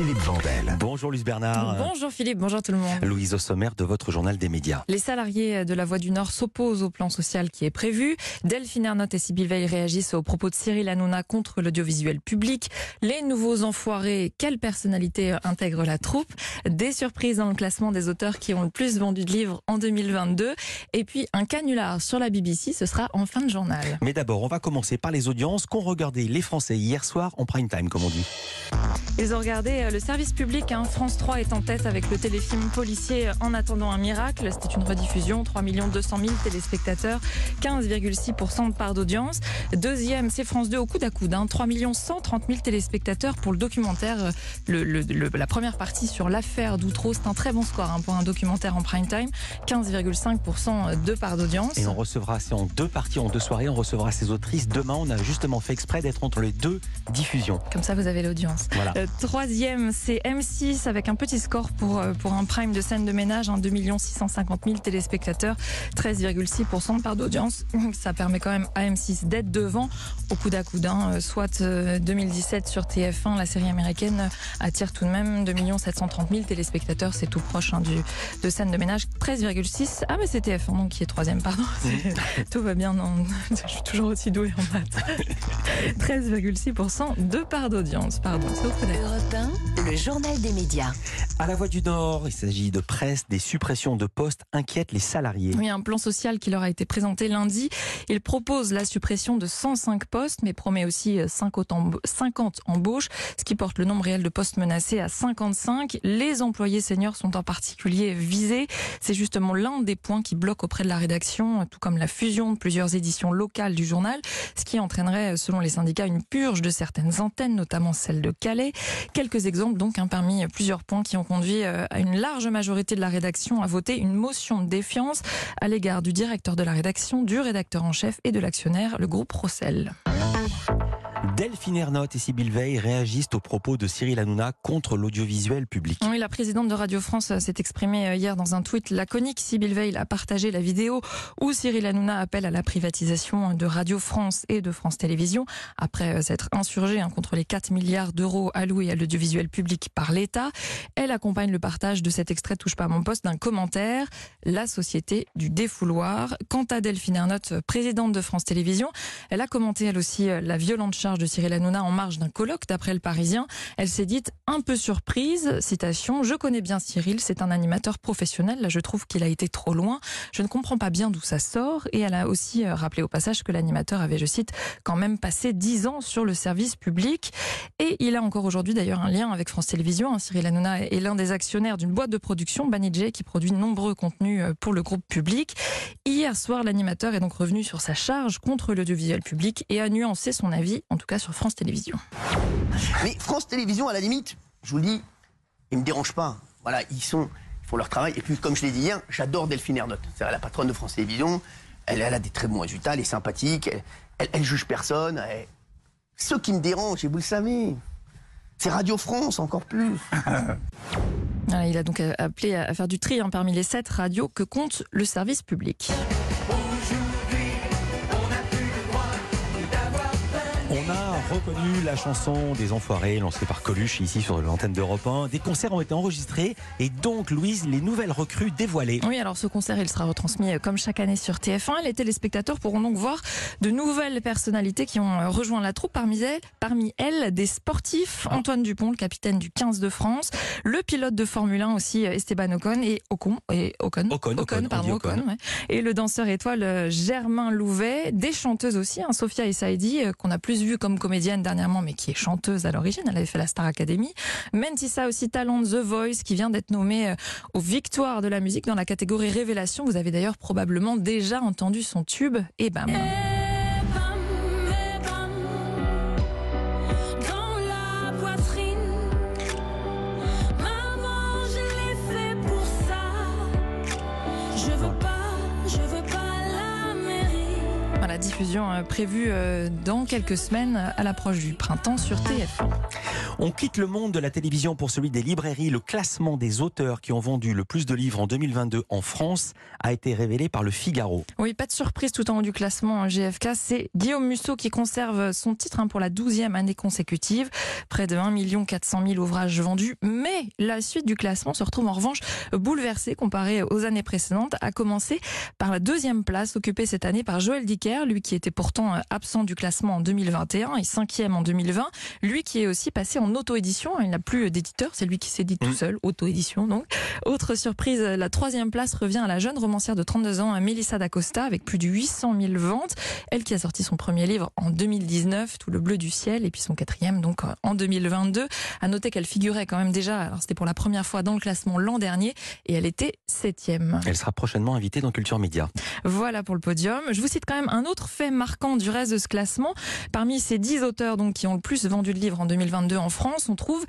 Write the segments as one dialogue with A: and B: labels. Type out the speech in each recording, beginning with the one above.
A: Philippe Vandel.
B: Bonjour Luce Bernard.
C: Bonjour Philippe, bonjour tout le monde.
B: Louise au sommaire de votre journal des médias.
C: Les salariés de la Voix du Nord s'opposent au plan social qui est prévu. Delphine Ernotte et Sybille Veil réagissent aux propos de Cyril Hanouna contre l'audiovisuel public. Les nouveaux enfoirés, quelle personnalité intègre la troupe? Des surprises dans le classement des auteurs qui ont le plus vendu de livres en 2022. Et puis un canular sur la BBC, ce sera en fin de journal.
B: Mais d'abord, on va commencer par les audiences qu'ont regardé les Français hier soir en prime time, comme on dit.
C: Ils ont regardé euh, le service public. hein. France 3 est en tête avec le téléfilm policier euh, En attendant un miracle. C'était une rediffusion. 3 200 000 téléspectateurs, 15,6% de part d'audience. Deuxième, c'est France 2 au coude à coude. Hein. 3 130 000 téléspectateurs pour le documentaire. euh, Le, le- le- la première partie sur l'affaire d'Outreau. C'est un très bon score hein, pour un documentaire en prime time. 15,5% de part d'audience.
B: Et on recevra, c'est en deux parties, en deux soirées, on recevra ces autrices. Demain, on a justement fait exprès d'être entre les deux diffusions.
C: Comme ça, vous avez l'audience.
B: Voilà.
C: Euh, troisième, c'est M6 avec un petit score pour, euh, pour un prime de scène de ménage, hein, 2 650 000 téléspectateurs, 13,6% de part d'audience. Ça permet quand même à M6 d'être devant au coude à coude. hein. Euh, Soit euh, 2017 sur TF1, la série américaine euh, attire tout de même 2 730 000 téléspectateurs. C'est tout proche hein, du, de scène de ménage, 13,6. Ah mais c'est TF1 donc qui est troisième, pardon. Tout va bien, non. Je suis toujours aussi douée en maths. 13,6% de part d'audience, pardon. À coude.
D: Europe 1, le journal des médias.
B: À la Voix du Nord, il s'agit de presse, des suppressions de postes inquiètent les salariés.
C: Oui, un plan social qui leur a été présenté lundi. Il propose la suppression de 105 postes, mais promet aussi euh, 50 emb- 50 embauches, ce qui porte le nombre réel de postes menacés à 55. Les employés seniors sont en particulier visés. C'est justement l'un des points qui bloque auprès de la rédaction, tout comme la fusion de plusieurs éditions locales du journal, ce qui entraînerait, selon les syndicats, une purge de certaines antennes, notamment celle de Calais. Quelques exemples donc hein, parmi plusieurs points qui ont conduit euh, à une large majorité de la rédaction à voter une motion de défiance à l'égard du directeur de la rédaction, du rédacteur en chef et de l'actionnaire, le groupe Rossel.
B: Delphine Ernotte et Sybille Veil réagissent aux propos de Cyril Hanouna contre l'audiovisuel public.
C: Oui, la présidente de Radio France euh, s'est exprimée euh, hier dans un tweet laconique. Sybille Veil a partagé la vidéo où Cyril Hanouna appelle à la privatisation de Radio France et de France Télévisions après euh, s'être insurgé hein, contre les 4 milliards d'euros alloués à l'audiovisuel public par l'État. Elle accompagne le partage de cet extrait Touche pas à mon poste d'un commentaire La société du défouloir. Quant à Delphine Ernotte, présidente de France Télévisions, elle a commenté elle aussi la violente charge de Cyril Hanouna en marge d'un colloque d'après le Parisien. Elle s'est dite un peu surprise, citation, je connais bien Cyril, c'est un animateur professionnel, là je trouve qu'il a été trop loin, je ne comprends pas bien d'où ça sort, et elle a aussi euh, rappelé au passage que l'animateur avait, je cite, quand même passé 10 ans sur le service public, et il a encore aujourd'hui d'ailleurs un lien avec France Télévisions, hein. Cyril Hanouna est l'un des actionnaires d'une boîte de production, Banijay, qui produit nombreux contenus euh, pour le groupe public. Hier soir, l'animateur est donc revenu sur sa charge contre l'audiovisuel public et a nuancé son avis, en tout cas sur France Télévisions.
E: Mais France Télévisions, à la limite, je vous le dis, ils me dérangent pas. Voilà, ils sont, ils font leur travail. Et puis, comme je l'ai dit hier, j'adore Delphine Ernotte. C'est la patronne de France Télévisions. Elle, elle a des très bons résultats, elle est sympathique, elle, elle, elle juge personne. Ceux qui me dérangent, et vous le savez, c'est Radio France encore plus.
C: Il a donc euh, appelé à faire du tri hein, parmi les sept radios que compte le service public.
B: Reconnu la chanson des Enfoirés lancée par Coluche ici sur l'antenne d'Europe 1. Des concerts ont été enregistrés et donc, Louise, les nouvelles recrues dévoilées.
C: Oui, alors ce concert, il sera retransmis euh, comme chaque année sur TF1. Les téléspectateurs pourront donc voir de nouvelles personnalités qui ont euh, rejoint la troupe. Parmi elles, parmi elles des sportifs. Antoine Dupont, le capitaine du 15 de France. Le pilote de Formule 1 aussi, euh, Esteban Ocon. Et Ocon. Et Ocon.
B: Ocon, Ocon,
C: pardon,
B: Ocon.
C: ouais. Et le danseur étoile Germain Louvet. Des chanteuses aussi, hein, Sophia et Saidi, euh, qu'on a plus vue comme dernièrement, mais qui est chanteuse à l'origine. Elle avait fait la Star Academy. Mentissa aussi, talent The Voice, qui vient d'être nommée euh, aux victoires de la musique dans la catégorie Révélation. Vous avez d'ailleurs probablement déjà entendu son tube, et bam.
F: Mairie.
C: Voilà, diffusion euh, prévue euh, dans quelques semaines à l'approche du printemps sur TF1.
B: On quitte le monde de la télévision pour celui des librairies. Le classement des auteurs qui ont vendu le plus de livres en 2022 en France a été révélé par le Figaro.
C: Oui, pas de surprise tout en haut du classement GFK. C'est Guillaume Musso qui conserve son titre hein, pour la douzième année consécutive. Près de 1 400 000 ouvrages vendus. Mais la suite du classement se retrouve en revanche bouleversée comparée aux années précédentes. À commencer par la deuxième place occupée cette année par Joël Dicker, lui qui était pourtant absent du classement en 2021 et cinquième en 2020. Lui qui est aussi passé en auto-édition. Il n'a plus d'éditeur, c'est lui qui dit tout
B: Mm.
C: seul, auto-édition donc. Autre surprise, la troisième place revient à la jeune romancière de 32 ans, Mélissa D'Acosta, avec plus de 800 000 ventes. Elle qui a sorti son premier livre en 2019, Tout le bleu du ciel, et puis son quatrième donc euh, en 2022. À noter qu'elle figurait quand même déjà, alors c'était pour la première fois dans le classement l'an dernier, et elle était septième.
B: Elle sera prochainement invitée dans Culture Média.
C: Voilà pour le podium. Je vous cite quand même un autre fait marquant du reste de ce classement. Parmi ces 10 auteurs donc, qui ont le plus vendu de livres en 2022 en France, on trouve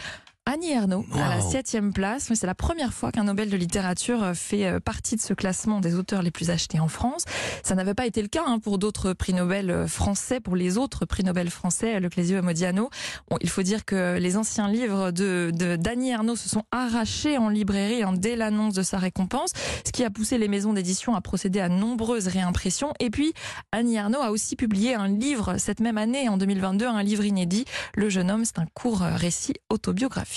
C: Annie Ernaux à la septième place. Oui, C'est la première fois qu'un Nobel de littérature euh, fait euh, partie de ce classement des auteurs les plus achetés en France. Ça n'avait pas été le cas hein, pour d'autres prix Nobel euh, français, pour les autres prix Nobel français, Le Clésio et Modiano. Bon, il faut dire que les anciens livres de de- d'Annie Ernaux se sont arrachés en librairie hein, dès l'annonce de sa récompense, ce qui a poussé les maisons d'édition à procéder à nombreuses réimpressions. Et puis, Annie Ernaux a aussi publié un livre cette même année, en 2022, un livre inédit. Le jeune homme, c'est un court récit autobiographique.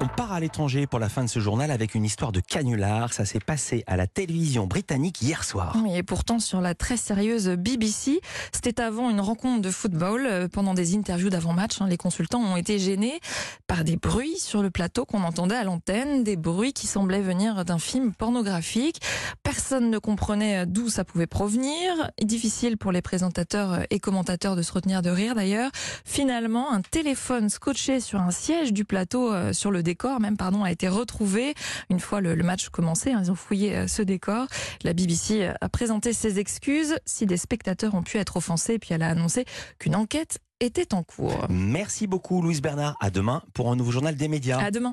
B: On part à l'étranger pour la fin de ce journal avec une histoire de canular. Ça s'est passé à la télévision britannique hier soir.
C: Oui, Et pourtant, sur la très sérieuse BBC, c'était avant une rencontre de football. Euh, Pendant des interviews d'avant-match, hein, les consultants ont été gênés par des bruits sur le plateau qu'on entendait à l'antenne, des bruits qui semblaient venir d'un film pornographique. Personne ne comprenait d'où ça pouvait provenir. Difficile pour les présentateurs et commentateurs de se retenir de rire d'ailleurs. Finalement, un téléphone scotché sur un siège du plateau, euh, sur le décor même, pardon, a été retrouvé. Une fois le, le match commencé, hein, ils ont fouillé euh, ce décor. La BBC a présenté ses excuses si des spectateurs ont pu être offensés, puis elle a annoncé qu'une enquête était en cours.
B: Merci beaucoup Louise Bernard. À demain pour un nouveau journal des médias.
C: À demain.